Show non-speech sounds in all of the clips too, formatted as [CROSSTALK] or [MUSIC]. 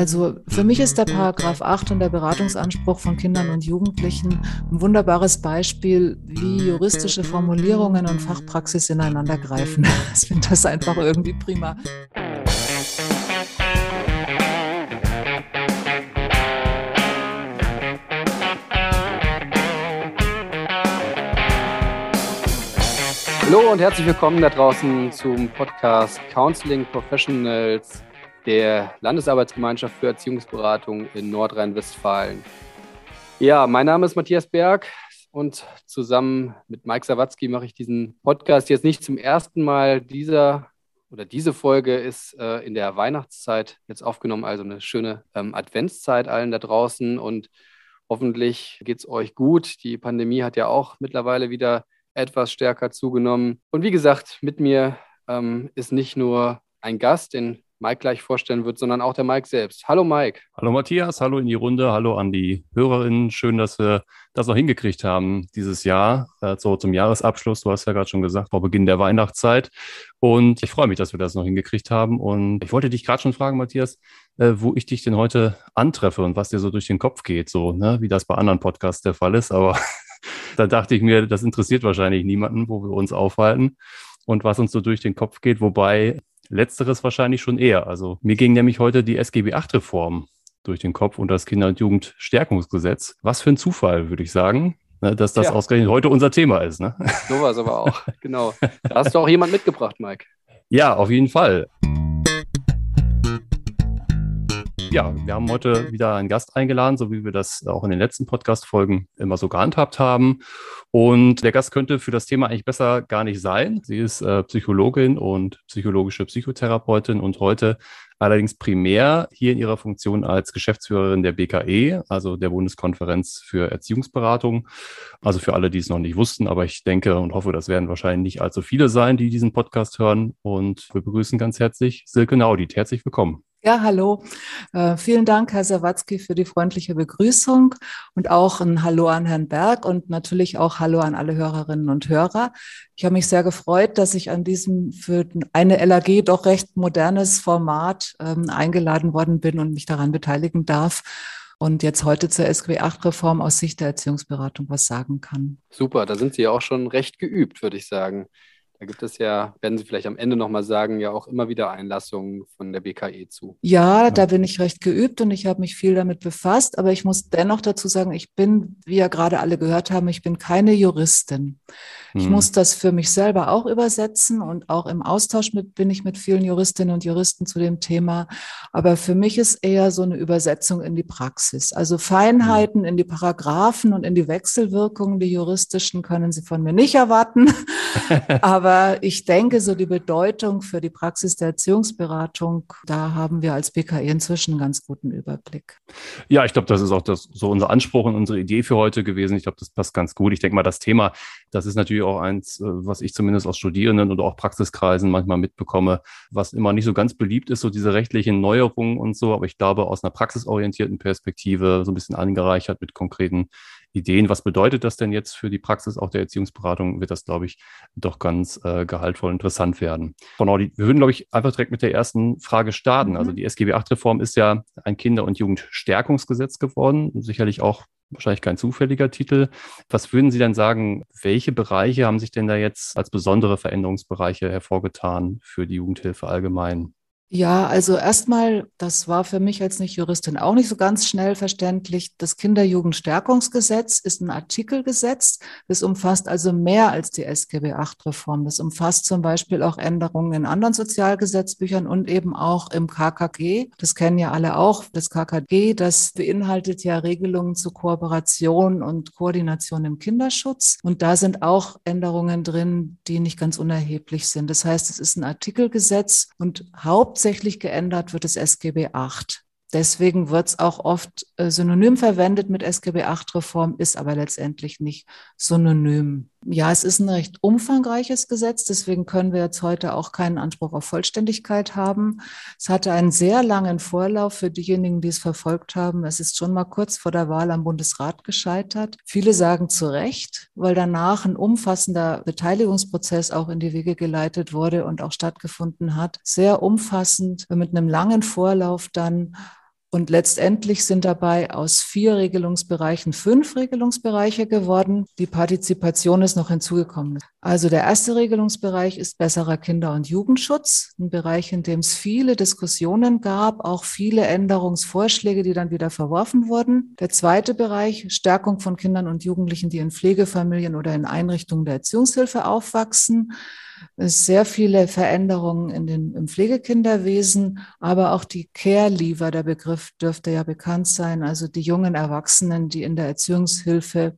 Also für mich ist der Paragraph 8 und der Beratungsanspruch von Kindern und Jugendlichen ein wunderbares Beispiel, wie juristische Formulierungen und Fachpraxis ineinander greifen. [LAUGHS] Ich finde das einfach irgendwie prima. Hallo und herzlich willkommen da draußen zum Podcast Counseling Professionals der Landesarbeitsgemeinschaft für Erziehungsberatung in Nordrhein-Westfalen. Ja, mein Name ist Matthias Berg und zusammen mit Mike Sawatzki mache ich diesen Podcast jetzt nicht zum ersten Mal. Dieser oder diese Folge ist äh, in der Weihnachtszeit jetzt aufgenommen, also eine schöne ähm, Adventszeit allen da draußen und hoffentlich geht es euch gut. Die Pandemie hat ja auch mittlerweile wieder etwas stärker zugenommen. Und wie gesagt, mit mir ähm, ist nicht nur ein Gast, den Mike gleich vorstellen wird, sondern auch der Mike selbst. Hallo Mike. Hallo Matthias, hallo in die Runde, hallo an die Hörerinnen. Schön, dass wir das noch hingekriegt haben dieses Jahr, äh, so zum Jahresabschluss. Du hast ja gerade schon gesagt, vor Beginn der Weihnachtszeit. Und ich freue mich, dass wir das noch hingekriegt haben. Und ich wollte dich gerade schon fragen, Matthias, äh, wo ich dich denn heute antreffe und was dir so durch den Kopf geht, so, ne, wie das bei anderen Podcasts der Fall ist. Aber [LAUGHS] da dachte ich mir, das interessiert wahrscheinlich niemanden, wo wir uns aufhalten und was uns so durch den Kopf geht. Wobei Letzteres wahrscheinlich schon eher. Also mir ging nämlich heute die SGB VIII-Reform durch den Kopf und das Kinder- und Jugendstärkungsgesetz. Was für ein Zufall, würde ich sagen, ne, dass das ja. ausgerechnet heute unser Thema ist. Ne? Sowas aber auch, [LAUGHS] genau. Da hast du auch jemand mitgebracht, Mike. Ja, auf jeden Fall. Ja, wir haben heute wieder einen Gast eingeladen, so wie wir das auch in den letzten Podcast-Folgen immer so gehandhabt haben. Und der Gast könnte für das Thema eigentlich besser gar nicht sein. Sie ist äh, Psychologin und psychologische Psychotherapeutin und heute allerdings primär hier in ihrer Funktion als Geschäftsführerin der BKE, also der Bundeskonferenz für Erziehungsberatung. Also für alle, die es noch nicht wussten, aber ich denke und hoffe, das werden wahrscheinlich nicht allzu viele sein, die diesen Podcast hören. Und wir begrüßen ganz herzlich Silke Naudit. Herzlich willkommen. Ja, hallo. Äh, vielen Dank, Herr Sawatzki, für die freundliche Begrüßung und auch ein Hallo an Herrn Berg und natürlich auch Hallo an alle Hörerinnen und Hörer. Ich habe mich sehr gefreut, dass ich an diesem für eine LAG doch recht modernes Format ähm, eingeladen worden bin und mich daran beteiligen darf und jetzt heute zur SGB-8-Reform aus Sicht der Erziehungsberatung was sagen kann. Super, da sind Sie ja auch schon recht geübt, würde ich sagen. Da gibt es ja, werden Sie vielleicht am Ende nochmal sagen, ja auch immer wieder Einlassungen von der BKE zu. Ja, da bin ich recht geübt und ich habe mich viel damit befasst. Aber ich muss dennoch dazu sagen, ich bin, wie ja gerade alle gehört haben, ich bin keine Juristin. Ich hm. muss das für mich selber auch übersetzen und auch im Austausch mit, bin ich mit vielen Juristinnen und Juristen zu dem Thema. Aber für mich ist eher so eine Übersetzung in die Praxis. Also Feinheiten hm. in die Paragraphen und in die Wechselwirkungen, die juristischen, können Sie von mir nicht erwarten. [LAUGHS] Aber aber ich denke, so die Bedeutung für die Praxis der Erziehungsberatung, da haben wir als BKI inzwischen einen ganz guten Überblick. Ja, ich glaube, das ist auch das, so unser Anspruch und unsere Idee für heute gewesen. Ich glaube, das passt ganz gut. Ich denke mal, das Thema, das ist natürlich auch eins, äh, was ich zumindest aus Studierenden oder auch Praxiskreisen manchmal mitbekomme, was immer nicht so ganz beliebt ist, so diese rechtlichen Neuerungen und so. Aber ich glaube, aus einer praxisorientierten Perspektive so ein bisschen angereichert mit konkreten Ideen. Was bedeutet das denn jetzt für die Praxis auch der Erziehungsberatung? Wird das, glaube ich, doch ganz äh, gehaltvoll interessant werden. Genau, die, wir würden, glaube ich, einfach direkt mit der ersten Frage starten. Also mhm. Also die SGB VIII-Reform ist ja ein Kinder- und Jugendstärkungsgesetz geworden. Sicherlich auch wahrscheinlich kein zufälliger Titel. Was würden Sie denn sagen, welche Bereiche haben sich denn da jetzt als besondere Veränderungsbereiche hervorgetan für die Jugendhilfe allgemein? Ja, also erstmal, das war für mich als Nicht-Juristin auch nicht so ganz schnell verständlich. Das Kinderjugendstärkungsgesetz ist ein Artikelgesetz. Das umfasst also mehr als die SGB VIII-Reform. Das umfasst zum Beispiel auch Änderungen in anderen Sozialgesetzbüchern und eben auch im KKG. Das kennen ja alle auch. Das KKG, das beinhaltet ja Regelungen zur Kooperation und Koordination im Kinderschutz. Und da sind auch Änderungen drin, die nicht ganz unerheblich sind. Das heißt, es ist ein Artikelgesetz und Haupt hauptsächlich geändert wird es SGB VIII. Deswegen wird es auch oft äh, synonym verwendet mit SGB VIII-Reform, ist aber letztendlich nicht synonym. Ja, es ist ein recht umfangreiches Gesetz, deswegen können wir jetzt heute auch keinen Anspruch auf Vollständigkeit haben. Es hatte einen sehr langen Vorlauf für diejenigen, die es verfolgt haben. Es ist schon mal kurz vor der Wahl am Bundesrat gescheitert. Viele sagen zu Recht, weil danach ein umfassender Beteiligungsprozess auch in die Wege geleitet wurde und auch stattgefunden hat. Sehr umfassend, mit einem langen Vorlauf dann Und letztendlich sind dabei aus vier Regelungsbereichen fünf Regelungsbereiche geworden. Die Partizipation ist noch hinzugekommen. Also der erste Regelungsbereich ist besserer Kinder- und Jugendschutz, ein Bereich, in dem es viele Diskussionen gab, auch viele Änderungsvorschläge, die dann wieder verworfen wurden. Der zweite Bereich, Stärkung von Kindern und Jugendlichen, die in Pflegefamilien oder in Einrichtungen der Erziehungshilfe aufwachsen sehr viele Veränderungen in den, im Pflegekinderwesen, aber auch die Care-Leaver, der Begriff dürfte ja bekannt sein, also die jungen Erwachsenen, die in der Erziehungshilfe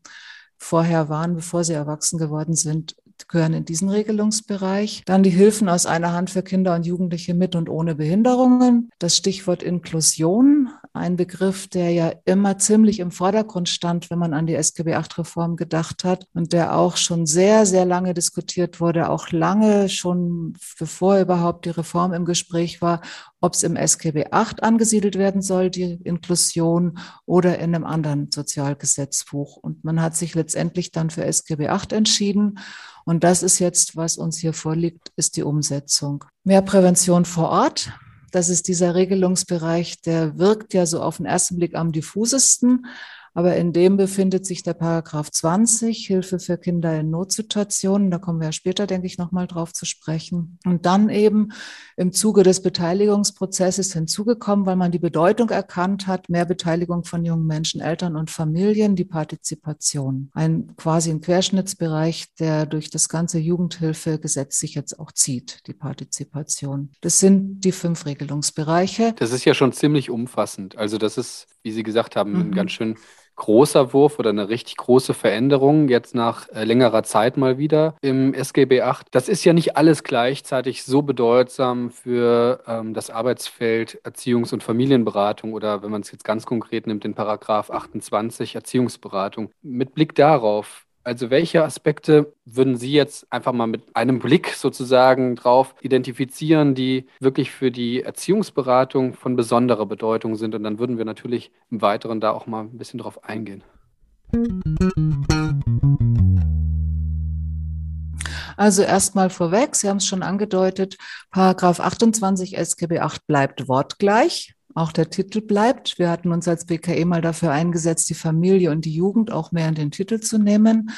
vorher waren, bevor sie erwachsen geworden sind, gehören in diesen Regelungsbereich. Dann die Hilfen aus einer Hand für Kinder und Jugendliche mit und ohne Behinderungen. Das Stichwort Inklusion, ein Begriff, der ja immer ziemlich im Vordergrund stand, wenn man an die SGB VIII-Reform gedacht hat und der auch schon sehr, sehr lange diskutiert wurde, auch lange schon bevor überhaupt die Reform im Gespräch war, ob es im SGB VIII angesiedelt werden soll, die Inklusion, oder in einem anderen Sozialgesetzbuch. Und man hat sich letztendlich dann für SGB VIII entschieden. Und das ist jetzt, was uns hier vorliegt, ist die Umsetzung. Mehr Prävention vor Ort. Das ist dieser Regelungsbereich, der wirkt ja so auf den ersten Blick am diffusesten. Aber in dem befindet sich der Paragraph 20, Hilfe für Kinder in Notsituationen. Da kommen wir ja später, denke ich, nochmal drauf zu sprechen. Und dann eben im Zuge des Beteiligungsprozesses hinzugekommen, weil man die Bedeutung erkannt hat, mehr Beteiligung von jungen Menschen, Eltern und Familien, die Partizipation. Ein quasi ein Querschnittsbereich, der durch das ganze Jugendhilfegesetz sich jetzt auch zieht, die Partizipation. Das sind die fünf Regelungsbereiche. Das ist ja schon ziemlich umfassend. Also das ist, wie Sie gesagt haben, mhm. ein ganz schön großer Wurf oder eine richtig große Veränderung jetzt nach äh, längerer Zeit mal wieder im SGB VIII. Das ist ja nicht alles gleichzeitig so bedeutsam für ähm, das Arbeitsfeld Erziehungs- und Familienberatung oder wenn man es jetzt ganz konkret nimmt, den Paragraph 28 Erziehungsberatung. Mit Blick darauf, also welche Aspekte würden Sie jetzt einfach mal mit einem Blick sozusagen drauf identifizieren, die wirklich für die Erziehungsberatung von besonderer Bedeutung sind? Und dann würden wir natürlich im Weiteren da auch mal ein bisschen drauf eingehen. Also erstmal vorweg, Sie haben es schon angedeutet, Paragraph 28 SGB 8 bleibt wortgleich. Auch der Titel bleibt. Wir hatten uns als BKE mal dafür eingesetzt, die Familie und die Jugend auch mehr in den Titel zu nehmen.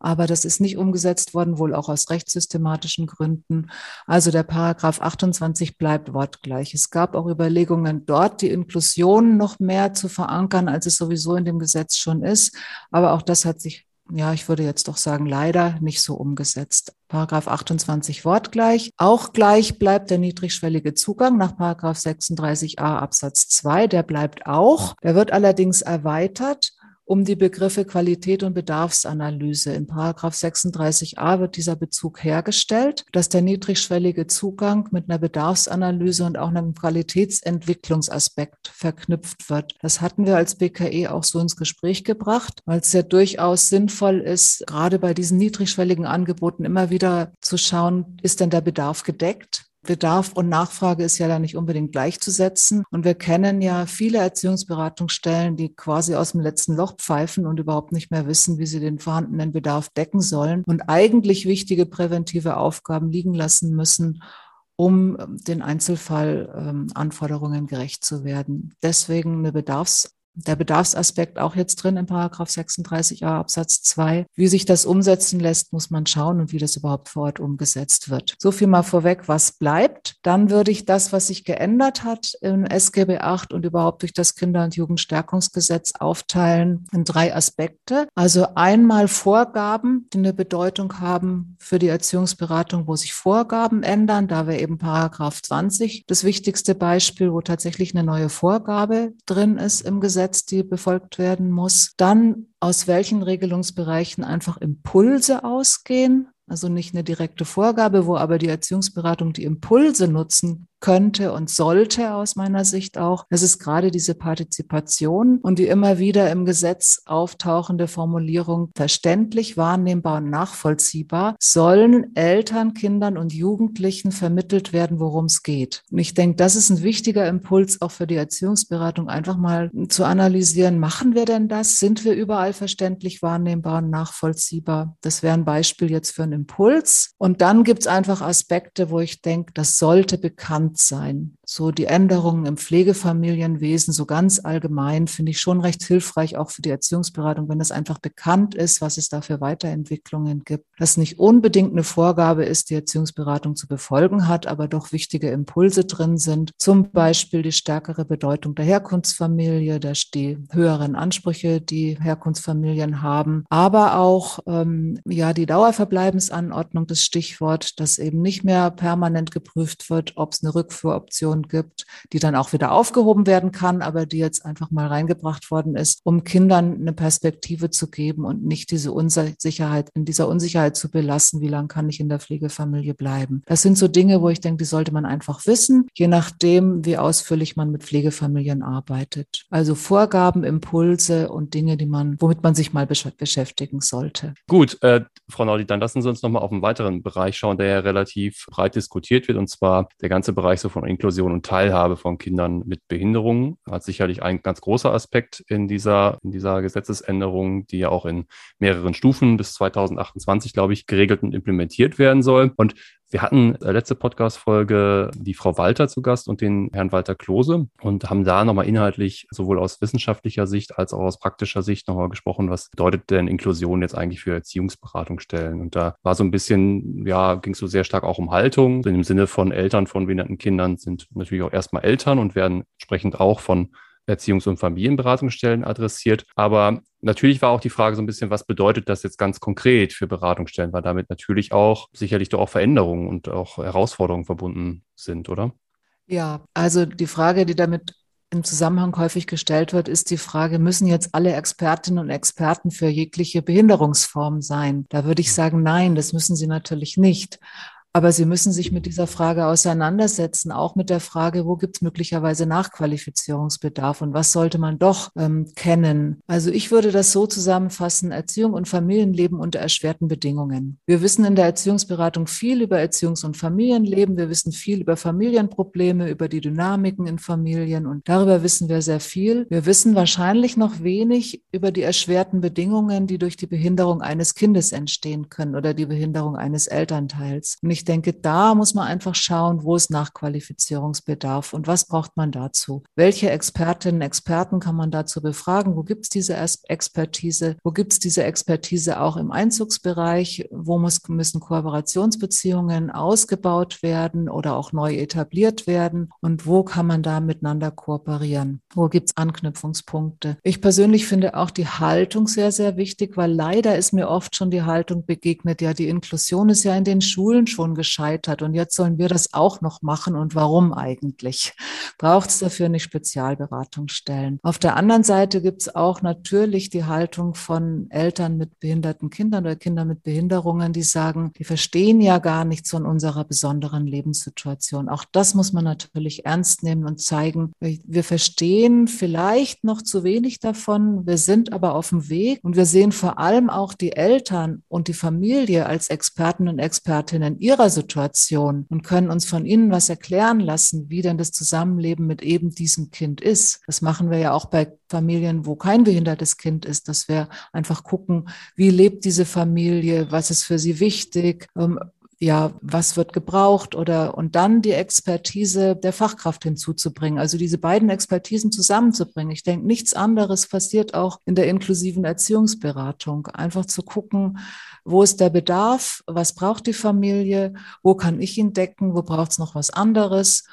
Aber das ist nicht umgesetzt worden, wohl auch aus rechtssystematischen Gründen. Also der Paragraph 28 bleibt wortgleich. Es gab auch Überlegungen, dort die Inklusion noch mehr zu verankern, als es sowieso in dem Gesetz schon ist. Aber auch das hat sich ja, ich würde jetzt doch sagen, leider nicht so umgesetzt. Paragraph 28 wortgleich. Auch gleich bleibt der niedrigschwellige Zugang nach Paragraph 36a Absatz 2. Der bleibt auch. Der wird allerdings erweitert um die Begriffe Qualität und Bedarfsanalyse. In Paragraph 36a wird dieser Bezug hergestellt, dass der niedrigschwellige Zugang mit einer Bedarfsanalyse und auch einem Qualitätsentwicklungsaspekt verknüpft wird. Das hatten wir als BKE auch so ins Gespräch gebracht, weil es ja durchaus sinnvoll ist, gerade bei diesen niedrigschwelligen Angeboten immer wieder zu schauen, ist denn der Bedarf gedeckt? Bedarf und Nachfrage ist ja da nicht unbedingt gleichzusetzen. Und wir kennen ja viele Erziehungsberatungsstellen, die quasi aus dem letzten Loch pfeifen und überhaupt nicht mehr wissen, wie sie den vorhandenen Bedarf decken sollen und eigentlich wichtige präventive Aufgaben liegen lassen müssen, um den Einzelfallanforderungen ähm, gerecht zu werden. Deswegen eine Bedarfs der Bedarfsaspekt auch jetzt drin im Paragraph 36a Absatz 2. Wie sich das umsetzen lässt, muss man schauen und wie das überhaupt vor Ort umgesetzt wird. So viel mal vorweg, was bleibt. Dann würde ich das, was sich geändert hat im SGB 8 und überhaupt durch das Kinder- und Jugendstärkungsgesetz aufteilen in drei Aspekte. Also einmal Vorgaben, die eine Bedeutung haben für die Erziehungsberatung, wo sich Vorgaben ändern. Da wäre eben Paragraph 20 das wichtigste Beispiel, wo tatsächlich eine neue Vorgabe drin ist im Gesetz Gesetz, die befolgt werden muss. Dann aus welchen Regelungsbereichen einfach Impulse ausgehen, also nicht eine direkte Vorgabe, wo aber die Erziehungsberatung die Impulse nutzen könnte und sollte aus meiner Sicht auch. Das ist gerade diese Partizipation und die immer wieder im Gesetz auftauchende Formulierung verständlich, wahrnehmbar und nachvollziehbar sollen Eltern, Kindern und Jugendlichen vermittelt werden, worum es geht. Und ich denke, das ist ein wichtiger Impuls auch für die Erziehungsberatung, einfach mal zu analysieren, machen wir denn das? Sind wir überall verständlich, wahrnehmbar und nachvollziehbar? Das wäre ein Beispiel jetzt für einen Impuls. Und dann gibt es einfach Aspekte, wo ich denke, das sollte bekannt sein. So die Änderungen im Pflegefamilienwesen, so ganz allgemein, finde ich schon recht hilfreich, auch für die Erziehungsberatung, wenn es einfach bekannt ist, was es da für Weiterentwicklungen gibt. Das nicht unbedingt eine Vorgabe ist, die Erziehungsberatung zu befolgen hat, aber doch wichtige Impulse drin sind. Zum Beispiel die stärkere Bedeutung der Herkunftsfamilie, die höheren Ansprüche, die Herkunftsfamilien haben, aber auch ähm, ja die Dauerverbleibensanordnung, das Stichwort, dass eben nicht mehr permanent geprüft wird, ob es eine Rückführoption gibt, die dann auch wieder aufgehoben werden kann, aber die jetzt einfach mal reingebracht worden ist, um Kindern eine Perspektive zu geben und nicht diese Unsicherheit, in dieser Unsicherheit zu belassen, wie lange kann ich in der Pflegefamilie bleiben. Das sind so Dinge, wo ich denke, die sollte man einfach wissen, je nachdem, wie ausführlich man mit Pflegefamilien arbeitet. Also Vorgaben, Impulse und Dinge, die man, womit man sich mal beschäftigen sollte. Gut, äh, Frau Naudi, dann lassen Sie uns nochmal auf einen weiteren Bereich schauen, der ja relativ breit diskutiert wird, und zwar der ganze Bereich so von Inklusion und Teilhabe von Kindern mit Behinderungen. Hat sicherlich ein ganz großer Aspekt in dieser, in dieser Gesetzesänderung, die ja auch in mehreren Stufen bis 2028, glaube ich, geregelt und implementiert werden soll. Und wir hatten äh, letzte Podcast-Folge die Frau Walter zu Gast und den Herrn Walter Klose und haben da nochmal inhaltlich sowohl aus wissenschaftlicher Sicht als auch aus praktischer Sicht nochmal gesprochen, was bedeutet denn Inklusion jetzt eigentlich für Erziehungsberatungsstellen? Und da war so ein bisschen, ja, ging es so sehr stark auch um Haltung. Im Sinne von Eltern von behinderten Kindern sind natürlich auch erstmal Eltern und werden entsprechend auch von Erziehungs- und Familienberatungsstellen adressiert. Aber natürlich war auch die Frage so ein bisschen, was bedeutet das jetzt ganz konkret für Beratungsstellen, weil damit natürlich auch sicherlich doch auch Veränderungen und auch Herausforderungen verbunden sind, oder? Ja, also die Frage, die damit im Zusammenhang häufig gestellt wird, ist die Frage, müssen jetzt alle Expertinnen und Experten für jegliche Behinderungsform sein? Da würde ich sagen, nein, das müssen sie natürlich nicht. Aber Sie müssen sich mit dieser Frage auseinandersetzen, auch mit der Frage, wo gibt es möglicherweise Nachqualifizierungsbedarf und was sollte man doch ähm, kennen. Also ich würde das so zusammenfassen, Erziehung und Familienleben unter erschwerten Bedingungen. Wir wissen in der Erziehungsberatung viel über Erziehungs- und Familienleben, wir wissen viel über Familienprobleme, über die Dynamiken in Familien und darüber wissen wir sehr viel. Wir wissen wahrscheinlich noch wenig über die erschwerten Bedingungen, die durch die Behinderung eines Kindes entstehen können oder die Behinderung eines Elternteils. Und ich denke, da muss man einfach schauen, wo ist Nachqualifizierungsbedarf und was braucht man dazu? Welche Expertinnen, Experten kann man dazu befragen? Wo gibt es diese Expertise? Wo gibt es diese Expertise auch im Einzugsbereich? Wo muss, müssen Kooperationsbeziehungen ausgebaut werden oder auch neu etabliert werden? Und wo kann man da miteinander kooperieren? Wo gibt es Anknüpfungspunkte? Ich persönlich finde auch die Haltung sehr, sehr wichtig, weil leider ist mir oft schon die Haltung begegnet, ja, die Inklusion ist ja in den Schulen schon schon gescheitert und jetzt sollen wir das auch noch machen und warum eigentlich? Braucht es dafür nicht Spezialberatungsstellen? Auf der anderen Seite gibt es auch natürlich die Haltung von Eltern mit behinderten Kindern oder Kindern mit Behinderungen, die sagen, die verstehen ja gar nichts von unserer besonderen Lebenssituation. Auch das muss man natürlich ernst nehmen und zeigen. Wir verstehen vielleicht noch zu wenig davon. Wir sind aber auf dem Weg und wir sehen vor allem auch die Eltern und die Familie als Experten und Expertinnen ihrer ihrer Situation und können uns von ihnen was erklären lassen, wie denn das Zusammenleben mit eben diesem Kind ist. Das machen wir ja auch bei Familien, wo kein behindertes Kind ist, dass wir einfach gucken, wie lebt diese Familie, was ist für sie wichtig, ähm, ja, was wird gebraucht oder und dann die Expertise der Fachkraft hinzuzubringen. Also diese beiden Expertisen zusammenzubringen. Ich denke, nichts anderes passiert auch in der inklusiven Erziehungsberatung. Einfach zu gucken, wo ist der Bedarf, was braucht die Familie, wo kann ich ihn decken, wo braucht es noch was anderes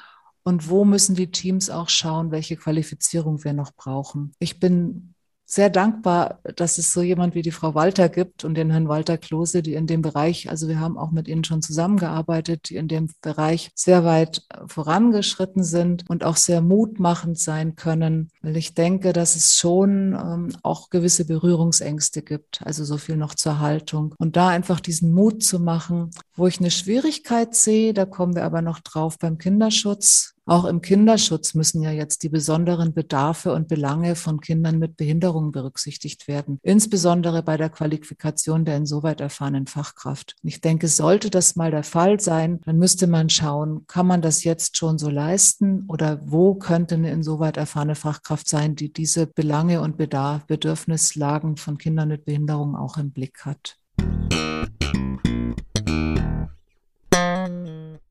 und wo müssen die Teams auch schauen, welche Qualifizierung wir noch brauchen. Ich bin sehr dankbar, dass es so jemand wie die Frau Walter gibt und den Herrn Walter Klose, die in dem Bereich, also wir haben auch mit ihnen schon zusammengearbeitet, die in dem Bereich sehr weit vorangeschritten sind und auch sehr mutmachend sein können, weil ich denke, dass es schon ähm, auch gewisse Berührungsängste gibt, also so viel noch zur Haltung. Und da einfach diesen Mut zu machen, wo ich eine Schwierigkeit sehe, da kommen wir aber noch drauf beim Kinderschutz, auch im Kinderschutz müssen ja jetzt die besonderen Bedarfe und Belange von Kindern mit Behinderungen berücksichtigt werden, insbesondere bei der Qualifikation der insoweit erfahrenen Fachkraft. Ich denke, sollte das mal der Fall sein, dann müsste man schauen, kann man das jetzt schon so leisten oder wo könnte eine insoweit erfahrene Fachkraft sein, die diese Belange und Bedarf, Bedürfnislagen von Kindern mit Behinderungen auch im Blick hat.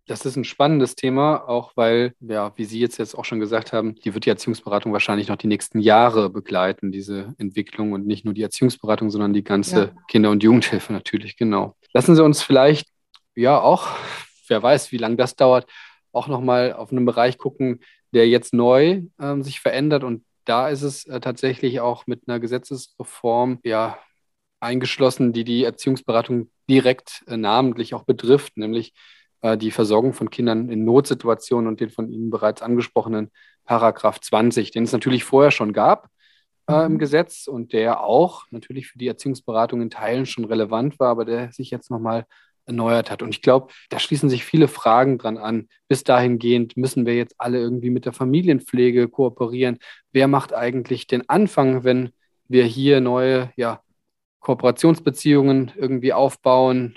Das ist ein spannendes Thema, auch weil, ja, wie Sie jetzt, jetzt auch schon gesagt haben, die wird die Erziehungsberatung wahrscheinlich noch die nächsten Jahre begleiten, diese Entwicklung und nicht nur die Erziehungsberatung, sondern die ganze ja. Kinder- und Jugendhilfe natürlich, genau. Lassen Sie uns vielleicht, ja, auch, wer weiß, wie lange das dauert, auch nochmal auf einen Bereich gucken, der jetzt neu ähm, sich verändert und da ist es äh, tatsächlich auch mit einer Gesetzesreform ja eingeschlossen, die die Erziehungsberatung direkt äh, namentlich auch betrifft, nämlich die Versorgung von Kindern in Notsituationen und den von Ihnen bereits angesprochenen Paragraph 20, den es natürlich vorher schon gab äh, im mhm. Gesetz und der auch natürlich für die Erziehungsberatung in Teilen schon relevant war, aber der sich jetzt nochmal erneuert hat. Und ich glaube, da schließen sich viele Fragen dran an. Bis dahingehend müssen wir jetzt alle irgendwie mit der Familienpflege kooperieren. Wer macht eigentlich den Anfang, wenn wir hier neue ja, Kooperationsbeziehungen irgendwie aufbauen?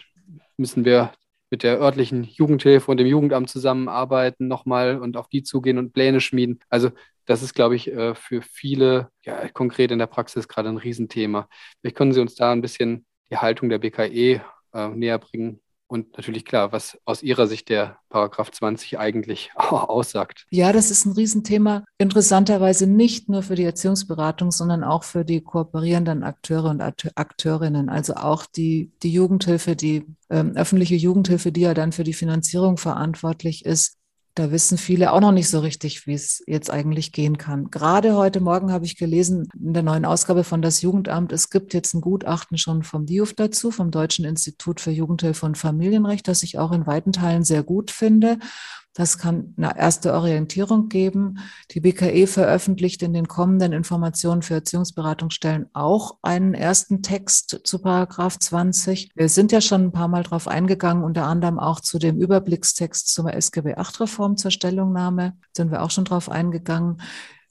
Müssen wir mit der örtlichen Jugendhilfe und dem Jugendamt zusammenarbeiten nochmal und auf die zugehen und Pläne schmieden. Also das ist, glaube ich, äh, für viele ja, konkret in der Praxis gerade ein Riesenthema. Vielleicht können Sie uns da ein bisschen die Haltung der BKE äh, näher bringen. Und natürlich klar, was aus Ihrer Sicht der Paragraph 20 eigentlich [LAUGHS] aussagt. Ja, das ist ein Riesenthema. Interessanterweise nicht nur für die Erziehungsberatung, sondern auch für die kooperierenden Akteure und Akteurinnen. Also auch die, die Jugendhilfe, die ähm, öffentliche Jugendhilfe, die ja dann für die Finanzierung verantwortlich ist, da wissen viele auch noch nicht so richtig, wie es jetzt eigentlich gehen kann. Gerade heute Morgen habe ich gelesen in der neuen Ausgabe von Das Jugendamt, es gibt jetzt ein Gutachten schon vom DIUF dazu, vom Deutschen Institut für Jugendhilfe und Familienrecht, das ich auch in weiten Teilen sehr gut finde. Das kann eine erste Orientierung geben. Die BKE veröffentlicht in den kommenden Informationen für Erziehungsberatungsstellen auch einen ersten Text zu Paragraph 20. Wir sind ja schon ein paar Mal drauf eingegangen, unter anderem auch zu dem Überblickstext zur SGB 8 Reform zur Stellungnahme sind wir auch schon drauf eingegangen.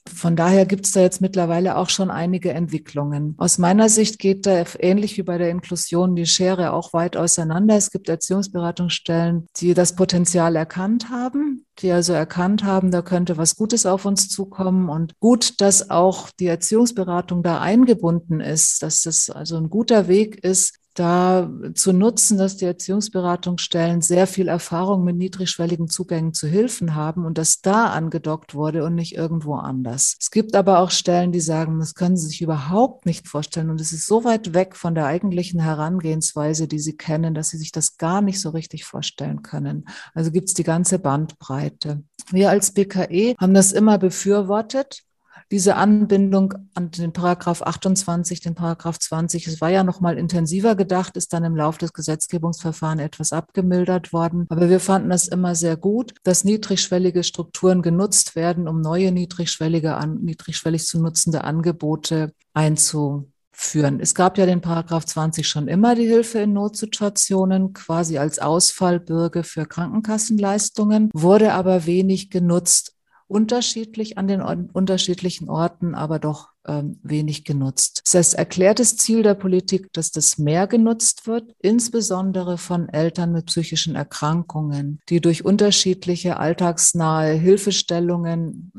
Von daher gibt es da jetzt mittlerweile auch schon einige Entwicklungen. Aus meiner Sicht geht da ähnlich wie bei der Inklusion die Schere auch weit auseinander. Es gibt Erziehungsberatungsstellen, die das Potenzial erkannt haben, die also erkannt haben, da könnte was Gutes auf uns zukommen und gut, dass auch die Erziehungsberatung da eingebunden ist, dass das also ein guter Weg ist, da zu nutzen, dass die Erziehungsberatungsstellen sehr viel Erfahrung mit niedrigschwelligen Zugängen zu Hilfen haben und dass da angedockt wurde und nicht irgendwo anders. Es gibt aber auch Stellen, die sagen, das können sie sich überhaupt nicht vorstellen und es ist so weit weg von der eigentlichen Herangehensweise, die sie kennen, dass sie sich das gar nicht so richtig vorstellen können. Also gibt es die ganze Bandbreite. Wir als BKE haben das immer befürwortet, diese Anbindung an den Paragraph 28, den Paragraph 20, es war ja noch mal intensiver gedacht, ist dann im Laufe des Gesetzgebungsverfahrens etwas abgemildert worden. Aber wir fanden das immer sehr gut, dass niedrigschwellige Strukturen genutzt werden, um neue niedrigschwellige, niedrigschwellig zu nutzende Angebote einzuführen. Es gab ja den Paragraph 20 schon immer die Hilfe in Notsituationen, quasi als Ausfallbürge für Krankenkassenleistungen, wurde aber wenig genutzt unterschiedlich an den unterschiedlichen Orten, aber doch ähm, wenig genutzt. Das heißt, erklärtes Ziel der Politik, dass das mehr genutzt wird, insbesondere von Eltern mit psychischen Erkrankungen, die durch unterschiedliche alltagsnahe Hilfestellungen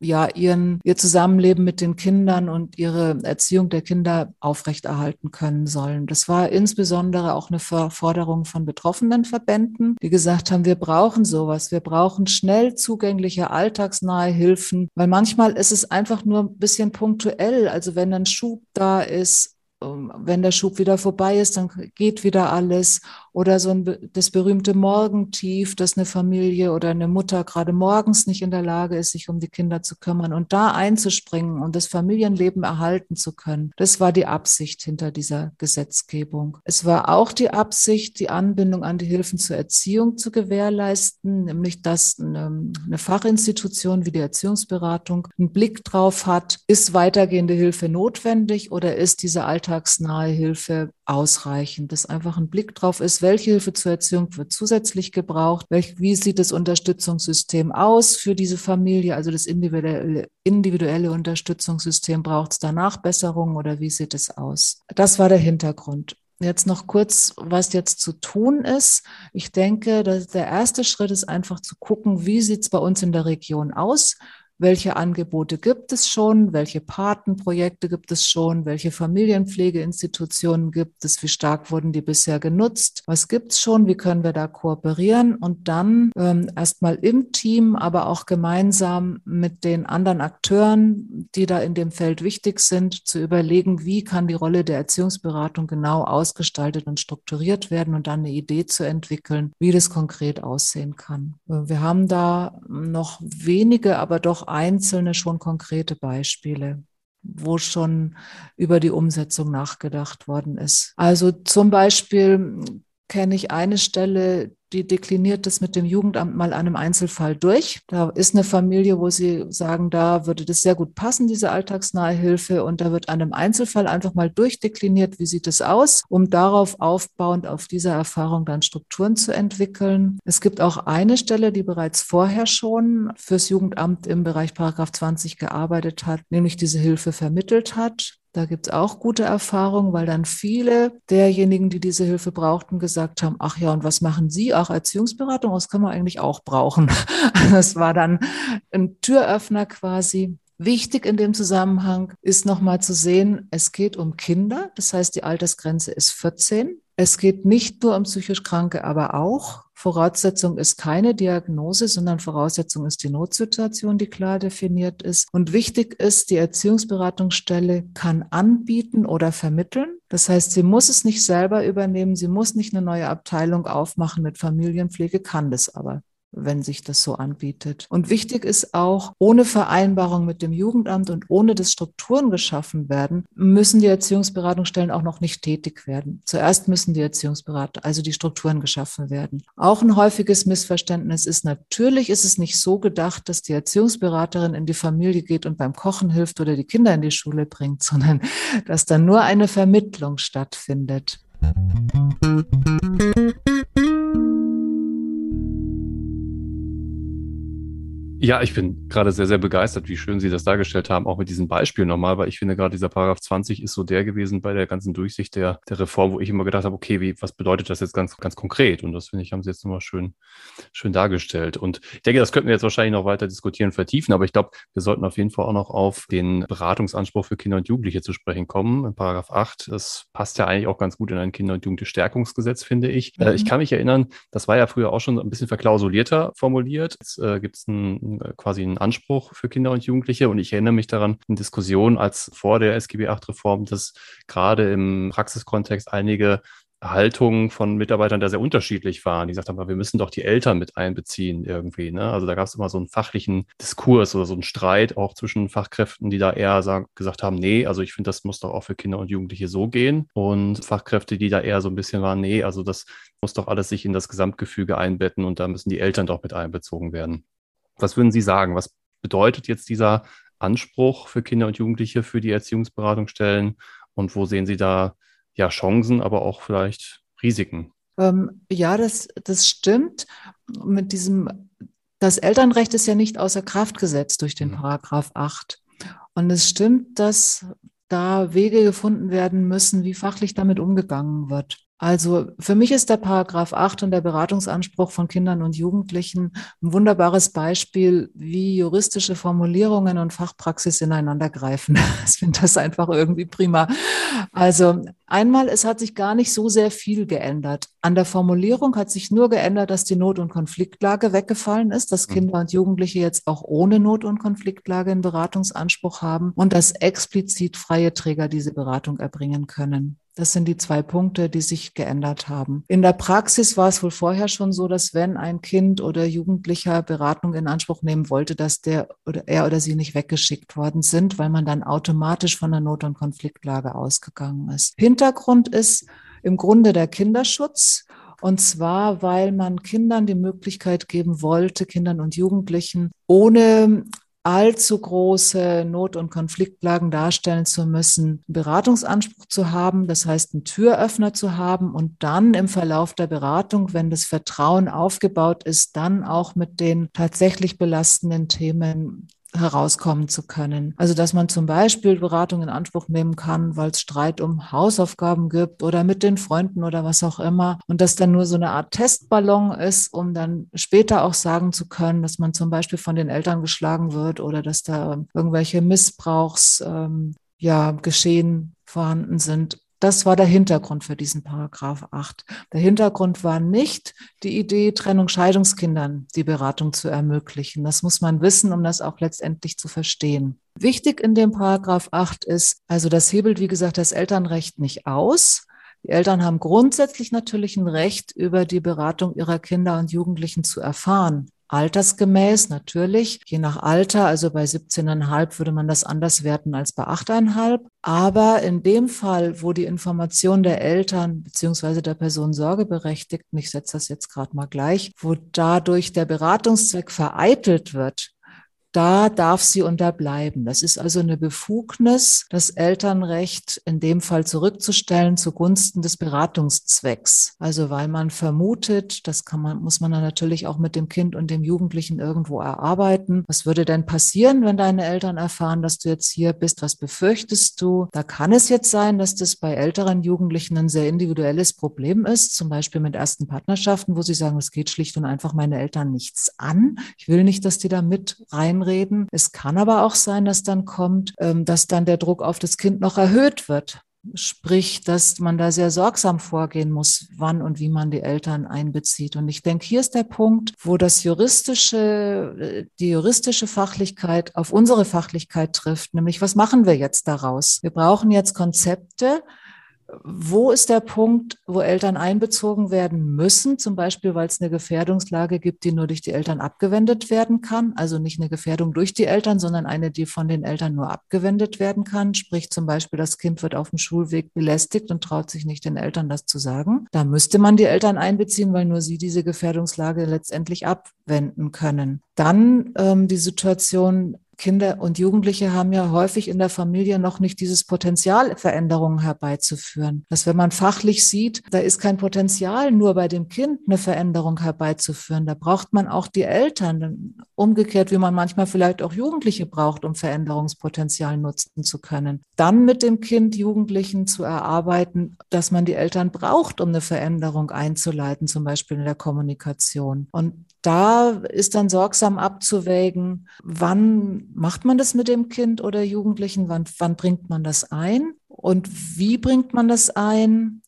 ja ihren, ihr Zusammenleben mit den Kindern und ihre Erziehung der Kinder aufrechterhalten können sollen. Das war insbesondere auch eine Forderung von betroffenen Verbänden, die gesagt haben, wir brauchen sowas. Wir brauchen schnell zugängliche, alltagsnahe Hilfen, weil manchmal ist es einfach nur ein bisschen punktuell. Also wenn ein Schub da ist, ähm, wenn der Schub wieder vorbei ist, dann geht wieder alles. Oder so ein, das berühmte Morgentief, dass eine Familie oder eine Mutter gerade morgens nicht in der Lage ist, sich um die Kinder zu kümmern und da einzuspringen und das Familienleben erhalten zu können. Das war die Absicht hinter dieser Gesetzgebung. Es war auch die Absicht, die Anbindung an die Hilfen zur Erziehung zu gewährleisten, nämlich dass eine, eine Fachinstitution wie die Erziehungsberatung einen Blick drauf hat, ist weitergehende Hilfe notwendig oder ist diese alltagsnahe Hilfe ausreichend, dass einfach ein Blick drauf ist, welche Hilfe zur Erziehung wird zusätzlich gebraucht, welch, wie sieht das Unterstützungssystem aus für diese Familie, also das individuelle, individuelle Unterstützungssystem, braucht es da Nachbesserungen oder wie sieht es aus? Das war der Hintergrund. Jetzt noch kurz, was jetzt zu tun ist. Ich denke, dass der erste Schritt ist einfach zu gucken, wie sieht es bei uns in der Region aus? Welche Angebote gibt es schon, welche Patenprojekte gibt es schon, welche Familienpflegeinstitutionen gibt es, wie stark wurden die bisher genutzt, was gibt es schon, wie können wir da kooperieren? Und dann ähm, erstmal im Team, aber auch gemeinsam mit den anderen Akteuren, die da in dem Feld wichtig sind, zu überlegen, wie kann die Rolle der Erziehungsberatung genau ausgestaltet und strukturiert werden und dann eine Idee zu entwickeln, wie das konkret aussehen kann. Wir haben da noch wenige, aber doch einzelne schon konkrete Beispiele wo schon über die Umsetzung nachgedacht worden ist. Also zum Beispiel kenne ich eine Stelle, die dekliniert das mit dem Jugendamt mal einem Einzelfall durch. Da ist eine Familie, wo sie sagen, da würde das sehr gut passen, diese alltagsnahe Hilfe. Und da wird an einem Einzelfall einfach mal durchdekliniert, wie sieht es aus, um darauf aufbauend auf dieser Erfahrung dann Strukturen zu entwickeln. Es gibt auch eine Stelle, die bereits vorher schon fürs Jugendamt im Bereich Paragraph 20 gearbeitet hat, nämlich diese Hilfe vermittelt hat. Da gibt es auch gute Erfahrungen, weil dann viele derjenigen, die diese Hilfe brauchten, gesagt haben, ach ja, und was machen Sie? Auch Erziehungsberatung, das kann man eigentlich auch brauchen. [LAUGHS] Das war dann ein Türöffner quasi. Wichtig in dem Zusammenhang ist nochmal zu sehen, es geht um Kinder. Das heißt, die Altersgrenze ist 14. Es geht nicht nur um psychisch Kranke, aber auch. Voraussetzung ist keine Diagnose, sondern Voraussetzung ist die Notsituation, die klar definiert ist. Und wichtig ist, die Erziehungsberatungsstelle kann anbieten oder vermitteln. Das heißt, sie muss es nicht selber übernehmen, sie muss nicht eine neue Abteilung aufmachen mit Familienpflege, kann das aber wenn sich das so anbietet. Und wichtig ist auch, ohne Vereinbarung mit dem Jugendamt und ohne dass Strukturen geschaffen werden, müssen die Erziehungsberatungsstellen auch noch nicht tätig werden. Zuerst müssen die Erziehungsberater, also die Strukturen geschaffen werden. Auch ein häufiges Missverständnis ist, natürlich ist es nicht so gedacht, dass die Erziehungsberaterin in die Familie geht und beim Kochen hilft oder die Kinder in die Schule bringt, [LAUGHS] sondern dass dann nur eine Vermittlung stattfindet. Ja, ich bin gerade sehr, sehr begeistert, wie schön Sie das dargestellt haben, auch mit diesem Beispiel nochmal, weil ich finde gerade dieser Paragraph 20 ist so der gewesen bei der ganzen Durchsicht der, der Reform, wo ich immer gedacht habe, okay, wie, was bedeutet das jetzt ganz, ganz konkret? Und das finde ich, haben Sie jetzt nochmal schön, schön dargestellt. Und ich denke, das könnten wir jetzt wahrscheinlich noch weiter diskutieren, vertiefen, aber ich glaube, wir sollten auf jeden Fall auch noch auf den Beratungsanspruch für Kinder und Jugendliche zu sprechen kommen. In Paragraph 8, das passt ja eigentlich auch ganz gut in ein Kinder- und Jugendstärkungsgesetz, finde ich. Mhm. Äh, ich kann mich erinnern, das war ja früher auch schon ein bisschen verklausulierter formuliert. Jetzt äh, gibt es ein quasi einen Anspruch für Kinder und Jugendliche. Und ich erinnere mich daran in Diskussionen als vor der SGB VIII-Reform, dass gerade im Praxiskontext einige Haltungen von Mitarbeitern da sehr unterschiedlich waren. Die gesagt haben, wir müssen doch die Eltern mit einbeziehen irgendwie. Ne? Also da gab es immer so einen fachlichen Diskurs oder so einen Streit auch zwischen Fachkräften, die da eher sagen, gesagt haben, nee, also ich finde, das muss doch auch für Kinder und Jugendliche so gehen. Und Fachkräfte, die da eher so ein bisschen waren, nee, also das muss doch alles sich in das Gesamtgefüge einbetten und da müssen die Eltern doch mit einbezogen werden. Was würden Sie sagen? Was bedeutet jetzt dieser Anspruch für Kinder und Jugendliche für die Erziehungsberatungsstellen und wo sehen Sie da ja Chancen, aber auch vielleicht Risiken? Ähm, ja, das, das stimmt. Mit diesem, das Elternrecht ist ja nicht außer Kraft gesetzt durch den mhm. Paragraph 8. Und es stimmt, dass da Wege gefunden werden müssen, wie fachlich damit umgegangen wird. Also für mich ist der Paragraph 8 und der Beratungsanspruch von Kindern und Jugendlichen ein wunderbares Beispiel, wie juristische Formulierungen und Fachpraxis ineinander greifen. [LAUGHS] Ich finde das einfach irgendwie prima. Also einmal, es hat sich gar nicht so sehr viel geändert. An der Formulierung hat sich nur geändert, dass die Not- und Konfliktlage weggefallen ist, dass mhm. Kinder und Jugendliche jetzt auch ohne Not- und Konfliktlage einen Beratungsanspruch haben und dass explizit freie Träger diese Beratung erbringen können. Das sind die zwei Punkte, die sich geändert haben. In der Praxis war es wohl vorher schon so, dass wenn ein Kind oder Jugendlicher Beratung in Anspruch nehmen wollte, dass der oder er oder sie nicht weggeschickt worden sind, weil man dann automatisch von der Not- und Konfliktlage ausgegangen ist. Hintergrund ist im Grunde der Kinderschutz. Und zwar, weil man Kindern die Möglichkeit geben wollte, Kindern und Jugendlichen, ohne allzu große Not- und Konfliktlagen darstellen zu müssen, Beratungsanspruch zu haben, das heißt einen Türöffner zu haben und dann im Verlauf der Beratung, wenn das Vertrauen aufgebaut ist, dann auch mit den tatsächlich belastenden Themen herauskommen zu können. Also dass man zum Beispiel Beratung in Anspruch nehmen kann, weil es Streit um Hausaufgaben gibt oder mit den Freunden oder was auch immer. Und dass dann nur so eine Art Testballon ist, um dann später auch sagen zu können, dass man zum Beispiel von den Eltern geschlagen wird oder dass da irgendwelche Missbrauchs, ähm, ja, Geschehen vorhanden sind das war der Hintergrund für diesen Paragraph 8. Der Hintergrund war nicht die Idee, Trennung Scheidungskindern die Beratung zu ermöglichen. Das muss man wissen, um das auch letztendlich zu verstehen. Wichtig in dem Paragraph 8 ist, also das hebelt, wie gesagt, das Elternrecht nicht aus. Die Eltern haben grundsätzlich natürlich ein Recht, über die Beratung ihrer Kinder und Jugendlichen zu erfahren altersgemäß natürlich, je nach Alter, also bei 17,5 würde man das anders werten als bei 8,5. Aber in dem Fall, wo die Information der Eltern beziehungsweise der Person sorgeberechtigt, ich setze das jetzt gerade mal gleich, wo dadurch der Beratungszweck vereitelt wird, da darf sie unterbleiben. Das ist also eine Befugnis, das Elternrecht in dem Fall zurückzustellen zugunsten des Beratungszwecks. Also weil man vermutet, das kann man, muss man dann natürlich auch mit dem Kind und dem Jugendlichen irgendwo erarbeiten. Was würde denn passieren, wenn deine Eltern erfahren, dass du jetzt hier bist? Was befürchtest du? Da kann es jetzt sein, dass das bei älteren Jugendlichen ein sehr individuelles Problem ist, zum Beispiel mit ersten Partnerschaften, wo sie sagen, es geht schlicht und einfach meine Eltern nichts an. Ich will nicht, dass die da mit rein einreden. Es kann aber auch sein, dass dann kommt, ähm, dass dann der Druck auf das Kind noch erhöht wird. Sprich, dass man da sehr sorgsam vorgehen muss, wann und wie man die Eltern einbezieht. Und ich denke, hier ist der Punkt, wo das juristische, äh, die juristische Fachlichkeit auf unsere Fachlichkeit trifft, nämlich was machen wir jetzt daraus? Wir brauchen jetzt Konzepte, wo ist der Punkt, wo Eltern einbezogen werden müssen, zum Beispiel, weil es eine Gefährdungslage gibt, die nur durch die Eltern abgewendet werden kann? Also nicht eine Gefährdung durch die Eltern, sondern eine, die von den Eltern nur abgewendet werden kann. Sprich zum Beispiel, das Kind wird auf dem Schulweg belästigt und traut sich nicht den Eltern das zu sagen. Da müsste man die Eltern einbeziehen, weil nur sie diese Gefährdungslage letztendlich abwenden können. Dann ähm, die Situation, Kinder und Jugendliche haben ja häufig in der Familie noch nicht dieses Potenzial, Veränderungen herbeizuführen. Dass wenn man fachlich sieht, da ist kein Potenzial, nur bei dem Kind eine Veränderung herbeizuführen. Da braucht man auch die Eltern. Umgekehrt, wie man manchmal vielleicht auch Jugendliche braucht, um Veränderungspotenzial nutzen zu können. Dann mit dem Kind, Jugendlichen zu erarbeiten, dass man die Eltern braucht, um eine Veränderung einzuleiten, zum Beispiel in der Kommunikation. Und da ist dann sorgsam abzuwägen, wann macht man das mit dem Kind oder Jugendlichen, wann, wann bringt man das ein? Und wie bringt man das ein?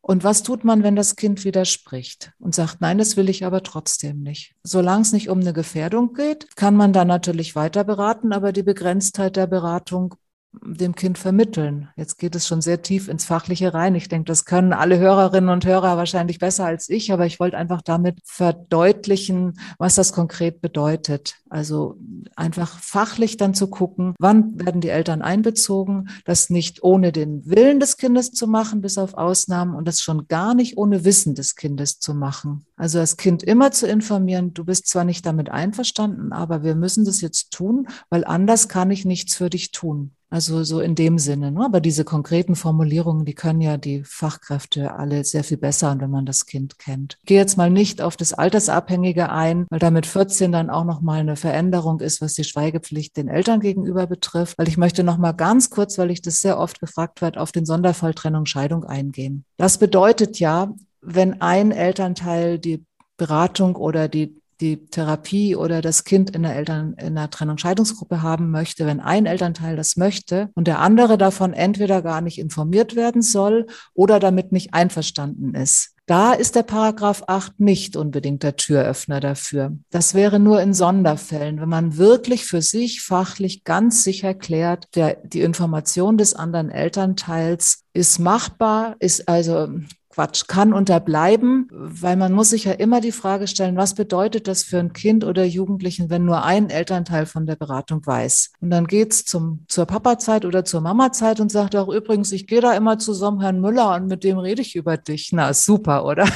Und was tut man, wenn das Kind widerspricht und sagt, nein, das will ich aber trotzdem nicht. Solange es nicht um eine Gefährdung geht, kann man dann natürlich weiter beraten, aber die Begrenztheit der Beratung dem Kind vermitteln. Jetzt geht es schon sehr tief ins Fachliche rein. Ich denke, das können alle Hörerinnen und Hörer wahrscheinlich besser als ich, aber ich wollte einfach damit verdeutlichen, was das konkret bedeutet. Also einfach fachlich dann zu gucken, wann werden die Eltern einbezogen, das nicht ohne den Willen des Kindes zu machen, bis auf Ausnahmen und das schon gar nicht ohne Wissen des Kindes zu machen. Also das Kind immer zu informieren, du bist zwar nicht damit einverstanden, aber wir müssen das jetzt tun, weil anders kann ich nichts für dich tun. Also so in dem Sinne. Ne? Aber diese konkreten Formulierungen, die können ja die Fachkräfte alle sehr viel besser, wenn man das Kind kennt. Ich gehe jetzt mal nicht auf das Altersabhängige ein, weil da mit 14 dann auch nochmal eine Veränderung ist, was die Schweigepflicht den Eltern gegenüber betrifft. Weil ich möchte nochmal ganz kurz, weil ich das sehr oft gefragt werde, auf den Sonderfall Trennung Scheidung eingehen. Das bedeutet ja, wenn ein Elternteil die Beratung oder die die Therapie oder das Kind in der Eltern in der Trennung-Scheidungsgruppe haben möchte, wenn ein Elternteil das möchte und der andere davon entweder gar nicht informiert werden soll oder damit nicht einverstanden ist. Da ist der Paragraph 8 nicht unbedingt der Türöffner dafür. Das wäre nur in Sonderfällen, wenn man wirklich für sich fachlich ganz sicher klärt, der, die Information des anderen Elternteils ist machbar, ist also Quatsch, kann unterbleiben, weil man muss sich ja immer die Frage stellen, was bedeutet das für ein Kind oder Jugendlichen, wenn nur ein Elternteil von der Beratung weiß. Und dann geht's zum, zur Papazeit oder zur Mamazeit und sagt auch übrigens, ich gehe da immer zu so einem Herrn Müller und mit dem rede ich über dich. Na, super, oder?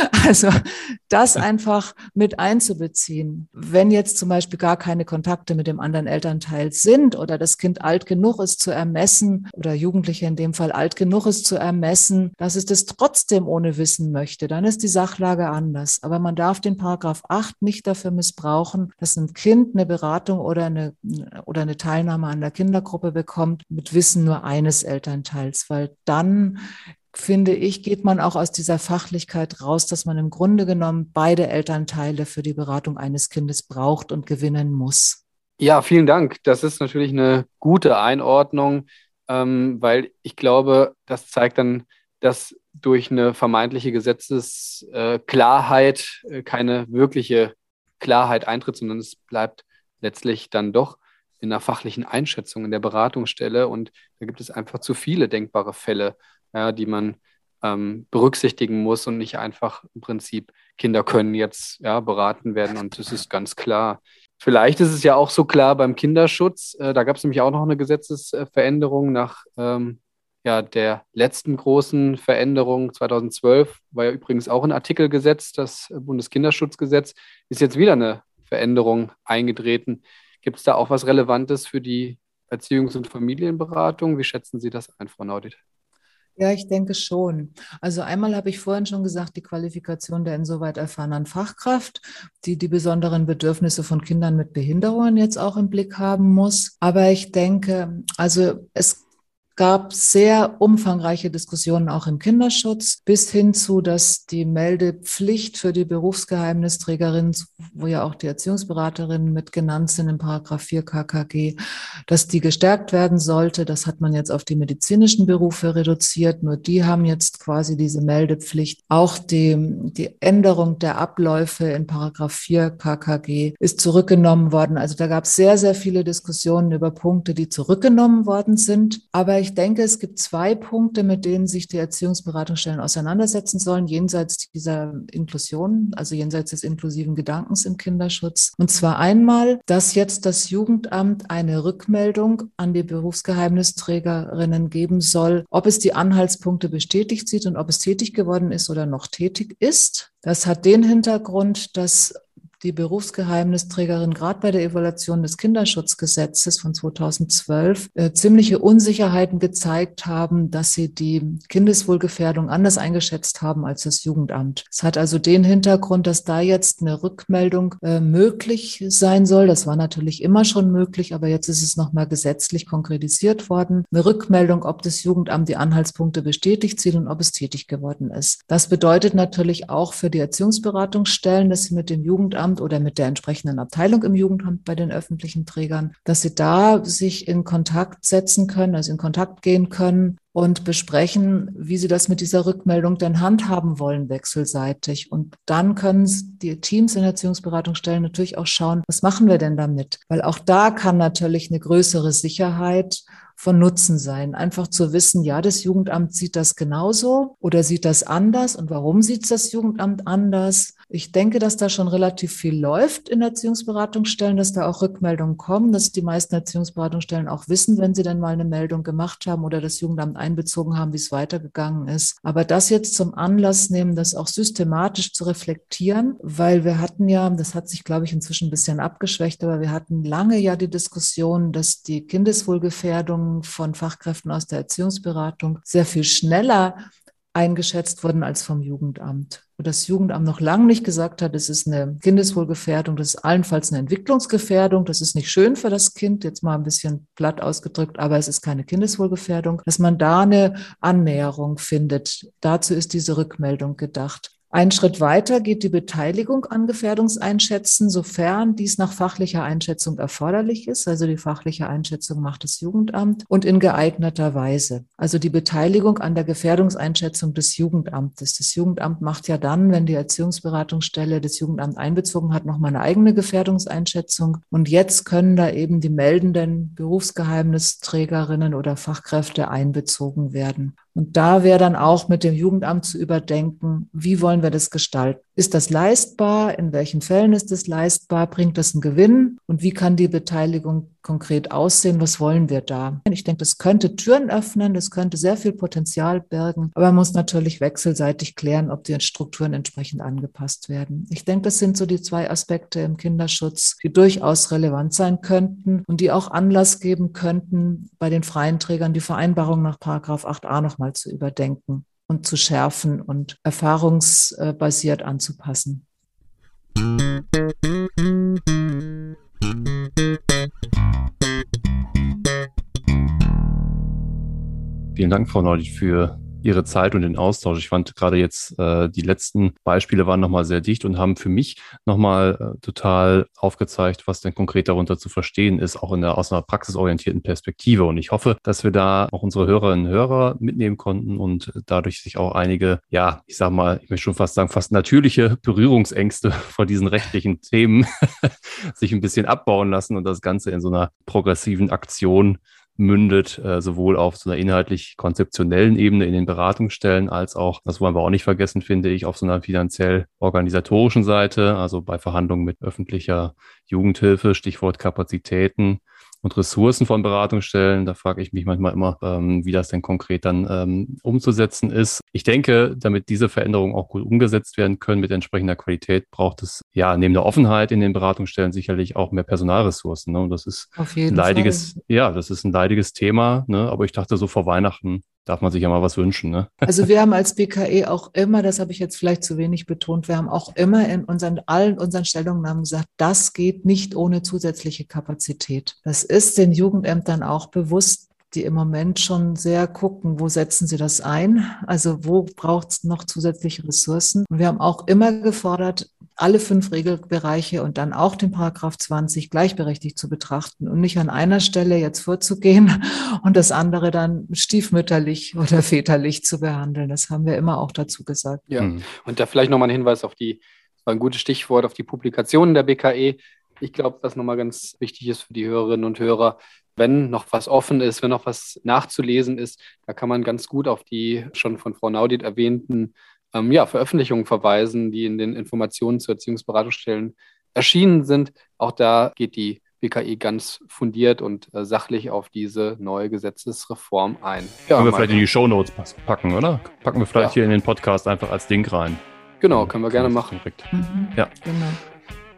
[LAUGHS] Also das einfach mit einzubeziehen. Wenn jetzt zum Beispiel gar keine Kontakte mit dem anderen Elternteil sind oder das Kind alt genug ist zu ermessen oder Jugendliche in dem Fall alt genug ist zu ermessen, dass es das trotzdem ohne Wissen möchte, dann ist die Sachlage anders. Aber man darf den Paragraph 8 nicht dafür missbrauchen, dass ein Kind eine Beratung oder eine, oder eine Teilnahme an der Kindergruppe bekommt mit Wissen nur eines Elternteils, weil dann finde ich, geht man auch aus dieser Fachlichkeit raus, dass man im Grunde genommen beide Elternteile für die Beratung eines Kindes braucht und gewinnen muss. Ja, vielen Dank. Das ist natürlich eine gute Einordnung, ähm, weil ich glaube, das zeigt dann, dass durch eine vermeintliche Gesetzesklarheit äh, keine wirkliche Klarheit eintritt, sondern es bleibt letztlich dann doch in einer fachlichen Einschätzung in der Beratungsstelle. Und da gibt es einfach zu viele denkbare Fälle, ja, die man ähm, berücksichtigen muss und nicht einfach im Prinzip Kinder können jetzt ja, beraten werden und das ist ganz klar. Vielleicht ist es ja auch so klar beim Kinderschutz. Äh, da gab es nämlich auch noch eine Gesetzesveränderung nach ähm, ja, der letzten großen Veränderung 2012 war ja übrigens auch ein Artikel gesetzt, das Bundeskinderschutzgesetz, ist jetzt wieder eine Veränderung eingetreten. Gibt es da auch was Relevantes für die Erziehungs- und Familienberatung? Wie schätzen Sie das ein, Frau Naudit? Ja, ich denke schon. Also einmal habe ich vorhin schon gesagt, die Qualifikation der insoweit erfahrenen Fachkraft, die die besonderen Bedürfnisse von Kindern mit Behinderungen jetzt auch im Blick haben muss. Aber ich denke, also es gab sehr umfangreiche Diskussionen auch im Kinderschutz bis hin zu, dass die Meldepflicht für die Berufsgeheimnisträgerin, wo ja auch die Erziehungsberaterinnen mit genannt sind im Paragraph 4 KKG, dass die gestärkt werden sollte. Das hat man jetzt auf die medizinischen Berufe reduziert. Nur die haben jetzt quasi diese Meldepflicht. Auch die, die Änderung der Abläufe in Paragraph 4 KKG ist zurückgenommen worden. Also da gab es sehr, sehr viele Diskussionen über Punkte, die zurückgenommen worden sind. Aber ich denke, es gibt zwei Punkte, mit denen sich die Erziehungsberatungsstellen auseinandersetzen sollen, jenseits dieser Inklusion, also jenseits des inklusiven Gedankens im Kinderschutz. Und zwar einmal, dass jetzt das Jugendamt eine Rückmeldung an die Berufsgeheimnisträgerinnen geben soll, ob es die Anhaltspunkte bestätigt sieht und ob es tätig geworden ist oder noch tätig ist. Das hat den Hintergrund, dass die Berufsgeheimnisträgerin gerade bei der Evaluation des Kinderschutzgesetzes von 2012 äh, ziemliche Unsicherheiten gezeigt haben, dass sie die Kindeswohlgefährdung anders eingeschätzt haben als das Jugendamt. Es hat also den Hintergrund, dass da jetzt eine Rückmeldung äh, möglich sein soll. Das war natürlich immer schon möglich, aber jetzt ist es nochmal gesetzlich konkretisiert worden. Eine Rückmeldung, ob das Jugendamt die Anhaltspunkte bestätigt sieht und ob es tätig geworden ist. Das bedeutet natürlich auch für die Erziehungsberatungsstellen, dass sie mit dem Jugendamt Jugendamt oder mit der entsprechenden Abteilung im Jugendamt bei den öffentlichen Trägern, dass sie da sich in Kontakt setzen können, also in Kontakt gehen können und besprechen, wie sie das mit dieser Rückmeldung denn handhaben wollen, wechselseitig. Und dann können die Teams in Erziehungsberatungsstellen natürlich auch schauen, was machen wir denn damit? Weil auch da kann natürlich eine größere Sicherheit von Nutzen sein. Einfach zu wissen, ja, das Jugendamt sieht das genauso oder sieht das anders und warum sieht das Jugendamt anders? Ich denke, dass da schon relativ viel läuft in Erziehungsberatungsstellen, dass da auch Rückmeldungen kommen, dass die meisten Erziehungsberatungsstellen auch wissen, wenn sie dann mal eine Meldung gemacht haben oder das Jugendamt einbezogen haben, wie es weitergegangen ist. Aber das jetzt zum Anlass nehmen, das auch systematisch zu reflektieren, weil wir hatten ja, das hat sich, glaube ich, inzwischen ein bisschen abgeschwächt, aber wir hatten lange ja die Diskussion, dass die Kindeswohlgefährdung von Fachkräften aus der Erziehungsberatung sehr viel schneller eingeschätzt wurden als vom Jugendamt. Wo das Jugendamt noch lange nicht gesagt hat, es ist eine Kindeswohlgefährdung, das ist allenfalls eine Entwicklungsgefährdung, das ist nicht schön für das Kind, jetzt mal ein bisschen platt ausgedrückt, aber es ist keine Kindeswohlgefährdung, dass man da eine Annäherung findet. Dazu ist diese Rückmeldung gedacht. Ein Schritt weiter geht die Beteiligung an Gefährdungseinschätzen, sofern dies nach fachlicher Einschätzung erforderlich ist. Also die fachliche Einschätzung macht das Jugendamt und in geeigneter Weise. Also die Beteiligung an der Gefährdungseinschätzung des Jugendamtes. Das Jugendamt macht ja dann, wenn die Erziehungsberatungsstelle das Jugendamt einbezogen hat, nochmal eine eigene Gefährdungseinschätzung. Und jetzt können da eben die meldenden Berufsgeheimnisträgerinnen oder Fachkräfte einbezogen werden. Und da wäre dann auch mit dem Jugendamt zu überdenken, wie wollen wir das gestalten? Ist das leistbar? In welchen Fällen ist es leistbar? Bringt das einen Gewinn? Und wie kann die Beteiligung konkret aussehen? Was wollen wir da? Ich denke, das könnte Türen öffnen, das könnte sehr viel Potenzial bergen, aber man muss natürlich wechselseitig klären, ob die Strukturen entsprechend angepasst werden. Ich denke, das sind so die zwei Aspekte im Kinderschutz, die durchaus relevant sein könnten und die auch Anlass geben könnten, bei den freien Trägern die Vereinbarung nach Paragraph 8a nochmal zu überdenken und zu schärfen und erfahrungsbasiert anzupassen. Vielen Dank, Frau Neudich, für Ihre Zeit und den Austausch. Ich fand gerade jetzt, äh, die letzten Beispiele waren nochmal sehr dicht und haben für mich nochmal äh, total aufgezeigt, was denn konkret darunter zu verstehen ist, auch in der, aus einer praxisorientierten Perspektive. Und ich hoffe, dass wir da auch unsere Hörerinnen und Hörer mitnehmen konnten und dadurch sich auch einige, ja, ich sag mal, ich möchte schon fast sagen, fast natürliche Berührungsängste [LAUGHS] vor diesen rechtlichen Themen [LAUGHS] sich ein bisschen abbauen lassen und das Ganze in so einer progressiven Aktion mündet, äh, sowohl auf so einer inhaltlich konzeptionellen Ebene in den Beratungsstellen als auch, das wollen wir auch nicht vergessen, finde ich, auf so einer finanziell organisatorischen Seite, also bei Verhandlungen mit öffentlicher Jugendhilfe, Stichwort Kapazitäten, und Ressourcen von Beratungsstellen. Da frage ich mich manchmal immer, ähm, wie das denn konkret dann ähm, umzusetzen ist. Ich denke, damit diese Veränderungen auch gut umgesetzt werden können mit entsprechender Qualität, braucht es ja neben der Offenheit in den Beratungsstellen sicherlich auch mehr Personalressourcen. Ne? Und das ist ein leidiges, Fall. ja, das ist ein leidiges Thema. Ne? Aber ich dachte, so vor Weihnachten darf man sich ja mal was wünschen. Ne? [LAUGHS] Also wir haben als BKE auch immer, das habe ich jetzt vielleicht zu wenig betont, wir haben auch immer in unseren, allen unseren Stellungnahmen gesagt, das geht nicht ohne zusätzliche Kapazität. Das ist den Jugendämtern auch bewusst, die im Moment schon sehr gucken, wo setzen sie das ein? Also wo braucht es noch zusätzliche Ressourcen? Und wir haben auch immer gefordert, alle fünf Regelbereiche und dann auch den Paragraph 20 gleichberechtigt zu betrachten und nicht an einer Stelle jetzt vorzugehen [LAUGHS] und das andere dann stiefmütterlich oder väterlich zu behandeln. Das haben wir immer auch dazu gesagt. Ja, mhm. und da vielleicht nochmal ein Hinweis auf die, das war ein gutes Stichwort, auf die Publikationen der BKE. Ich glaube, was nochmal ganz wichtig ist für die Hörerinnen und Hörer, wenn noch was offen ist, wenn noch was nachzulesen ist, da kann man ganz gut auf die schon von Frau Naudit erwähnten ähm, ja, Veröffentlichungen verweisen, die in den Informationen zu Erziehungsberatungsstellen erschienen sind. Auch da geht die BKI ganz fundiert und äh, sachlich auf diese neue Gesetzesreform ein. Ja, können wir vielleicht in die Shownotes packen, oder? Packen wir vielleicht ja. hier in den Podcast einfach als Link rein. Genau, können wir gerne machen. Mhm, ja. Genau.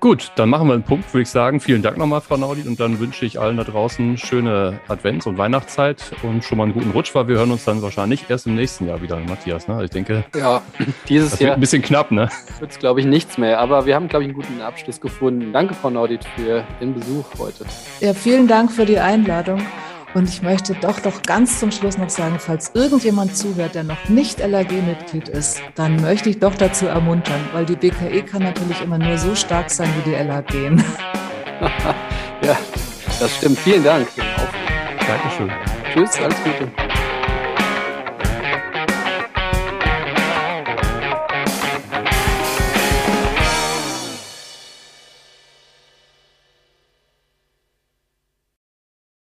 Gut, dann machen wir einen Punkt, würde ich sagen. Vielen Dank nochmal, Frau Naudit. Und dann wünsche ich allen da draußen schöne Advents- und Weihnachtszeit und schon mal einen guten Rutsch, weil wir hören uns dann wahrscheinlich erst im nächsten Jahr wieder, Matthias. Ne? Ich denke, ja, dieses das Jahr wird ein bisschen knapp, ne? Wird es, glaube ich, nichts mehr. Aber wir haben, glaube ich, einen guten Abschluss gefunden. Danke, Frau Naudit, für den Besuch heute. Ja, vielen Dank für die Einladung. Und ich möchte doch doch ganz zum Schluss noch sagen, falls irgendjemand zuhört, der noch nicht LAG-Mitglied ist, dann möchte ich doch dazu ermuntern, weil die BKE kann natürlich immer nur so stark sein wie die LAG. [LAUGHS] ja, das stimmt. Vielen Dank. Dankeschön. Tschüss, alles Gute.